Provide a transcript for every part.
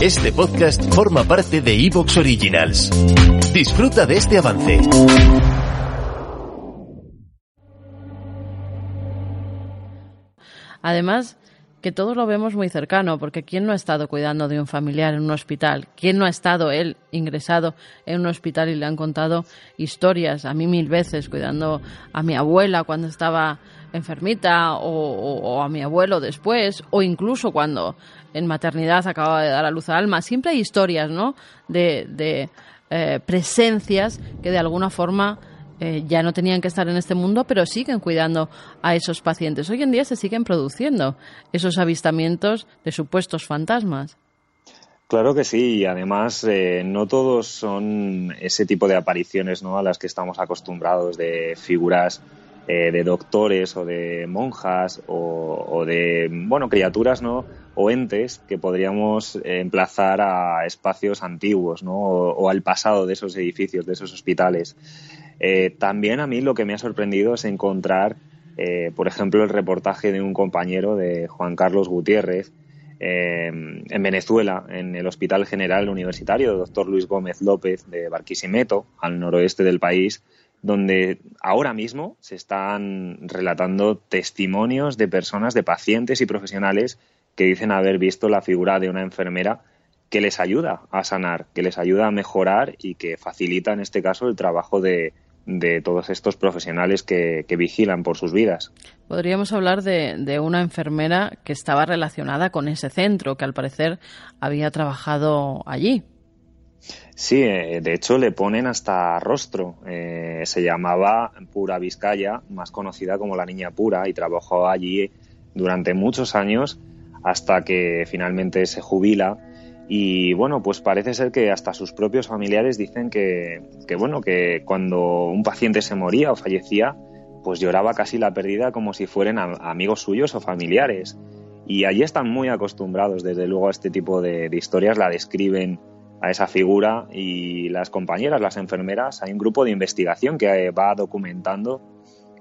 Este podcast forma parte de Evox Originals. Disfruta de este avance. Además, que todos lo vemos muy cercano, porque ¿quién no ha estado cuidando de un familiar en un hospital? ¿Quién no ha estado él ingresado en un hospital y le han contado historias a mí mil veces cuidando a mi abuela cuando estaba enfermita o, a mi abuelo después o incluso cuando en maternidad acababa de dar a luz a Alma? Siempre hay historias, ¿no? De, eh, presencias que de alguna forma eh, ya no tenían que estar en este mundo, pero siguen cuidando a esos pacientes. Hoy en día se siguen produciendo esos avistamientos de supuestos fantasmas. Claro que sí, y además eh, no todos son ese tipo de apariciones ¿no? a las que estamos acostumbrados de figuras eh, de doctores o de monjas o, de bueno criaturas no o entes que podríamos emplazar a espacios antiguos ¿no? o al pasado de esos edificios de esos hospitales eh, también a mí lo que me ha sorprendido es encontrar, eh, por ejemplo, el reportaje de un compañero de Juan Carlos Gutiérrez eh, en Venezuela, en el Hospital General Universitario, doctor Luis Gómez López de Barquisimeto, al noroeste del país, donde ahora mismo se están relatando testimonios de personas, de pacientes y profesionales que dicen haber visto la figura de una enfermera que les ayuda a sanar, que les ayuda a mejorar y que facilita en este caso el trabajo de, de todos estos profesionales que, vigilan por sus vidas. Podríamos hablar de, una enfermera que estaba relacionada con ese centro, que al parecer había trabajado allí. Sí, eh, de hecho le ponen hasta rostro. Eh, se llamaba Pura Vizcaya, más conocida como la Niña Pura, y trabajó allí durante muchos años hasta que finalmente se jubila y bueno, pues parece ser que hasta sus propios familiares dicen que, bueno, que cuando un paciente se moría o fallecía, pues lloraba casi la pérdida como si fueran amigos suyos o familiares. Y allí están muy acostumbrados, desde luego, a este tipo de, historias, la describen a esa figura y las compañeras, las enfermeras, hay un grupo de investigación que va documentando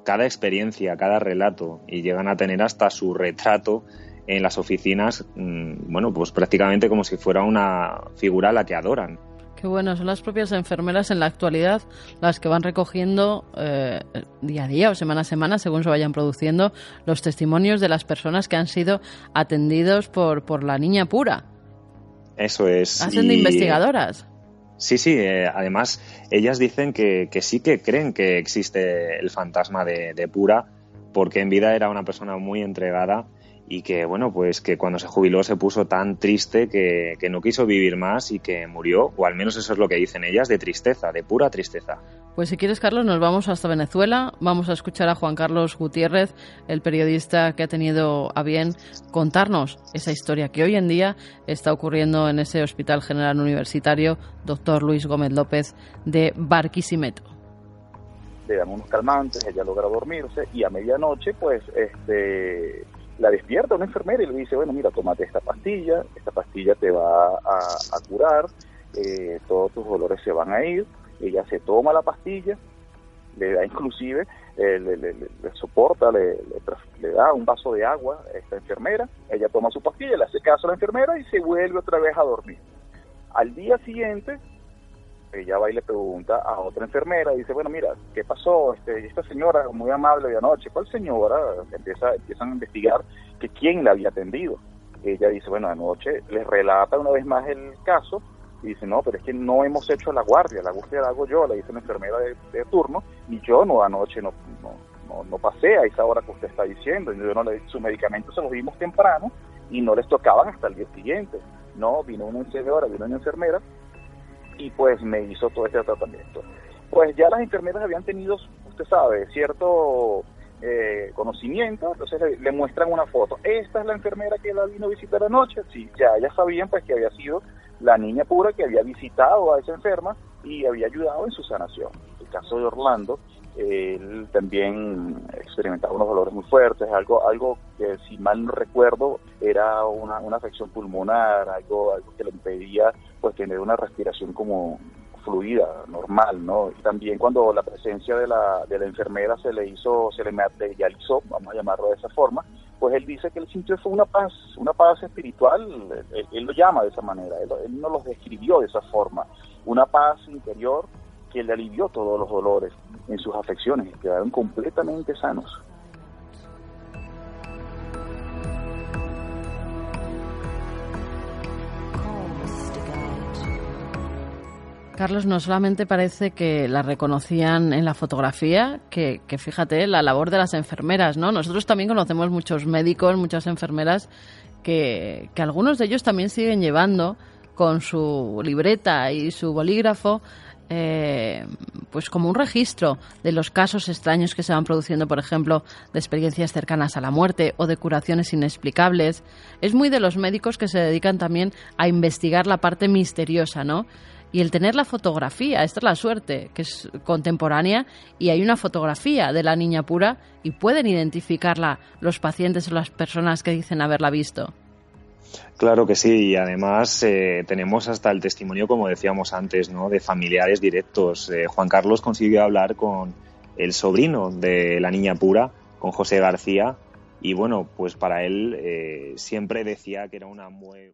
cada experiencia, cada relato y llegan a tener hasta su retrato en las oficinas, mm, bueno, pues prácticamente como si fuera una figura a la que adoran. Qué bueno, son las propias enfermeras en la actualidad las que van recogiendo eh, día a día o semana a semana, según se vayan produciendo, los testimonios de las personas que han sido atendidos por, por la niña pura. Eso es. Hacen de investigadoras. Sí, sí, eh, además ellas dicen que, que, sí que creen que existe el fantasma de, de Pura, porque en vida era una persona muy entregada y que bueno pues que cuando se jubiló se puso tan triste que, que, no quiso vivir más y que murió o al menos eso es lo que dicen ellas de tristeza de pura tristeza. Pues si quieres Carlos nos vamos hasta Venezuela. Vamos a escuchar a Juan Carlos Gutiérrez el periodista que ha tenido a bien contarnos esa historia que hoy en día está ocurriendo en ese Hospital General Universitario doctor Luis Gómez López de Barquisimeto. Le dan unos calmantes, ella logra dormirse y a medianoche pues este la despierta una enfermera y le dice, bueno, mira, tómate esta pastilla, esta pastilla te va a, curar, eh, todos tus dolores se van a ir, ella se toma la pastilla, le da inclusive, eh, le, soporta, le, le, da un vaso de agua a esta enfermera, ella toma su pastilla, le hace caso a la enfermera y se vuelve otra vez a dormir. Al día siguiente, ella va y le pregunta a otra enfermera y dice, bueno, mira, ¿qué pasó? Este, esta señora muy amable de anoche, ¿cuál señora? Empieza, empiezan a investigar que quién la había atendido. Ella dice, bueno, anoche les relata una vez más el caso y dice, no, pero es que no hemos hecho la guardia, la guardia la hago yo, la dice la enfermera de, turno, y yo no anoche no, no, no, pasé a esa hora que usted está diciendo, yo no le, sus medicamentos se los dimos temprano y no les tocaban hasta el día siguiente. No, vino una enfermera, vino una enfermera y pues me hizo todo este tratamiento. Pues ya las enfermeras habían tenido, usted sabe, cierto eh, conocimiento, entonces le, muestran una foto. Esta es la enfermera que la vino a visitar anoche. Sí, ya, ya sabían pues que había sido la niña pura que había visitado a esa enferma y había ayudado en su sanación. El caso de Orlando, él también experimentaba unos dolores muy fuertes, algo, algo que si mal no recuerdo era una, una afección pulmonar, algo, algo que le impedía pues tener una respiración como fluida, normal, ¿no? también cuando la presencia de la, de la enfermera se le hizo, se le materializó, vamos a llamarlo de esa forma, pues él dice que él sintió fue una paz, una paz espiritual, él, lo llama de esa manera, él, él no lo describió de esa forma, una paz interior que le alivió todos los dolores en sus afecciones, quedaron completamente sanos. Carlos, no solamente parece que la reconocían en la fotografía, que, fíjate, la labor de las enfermeras, ¿no? Nosotros también conocemos muchos médicos, muchas enfermeras, que, que algunos de ellos también siguen llevando con su libreta y su bolígrafo eh, pues como un registro de los casos extraños que se van produciendo, por ejemplo, de experiencias cercanas a la muerte o de curaciones inexplicables. Es muy de los médicos que se dedican también a investigar la parte misteriosa, ¿no? Y el tener la fotografía, esta es la suerte, que es contemporánea y hay una fotografía de la niña pura y pueden identificarla los pacientes o las personas que dicen haberla visto. Claro que sí, y además eh, tenemos hasta el testimonio, como decíamos antes, ¿no? de familiares directos. Eh, Juan Carlos consiguió hablar con el sobrino de la niña pura, con José García, y bueno, pues para él eh, siempre decía que era una muy...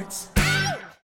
hearts.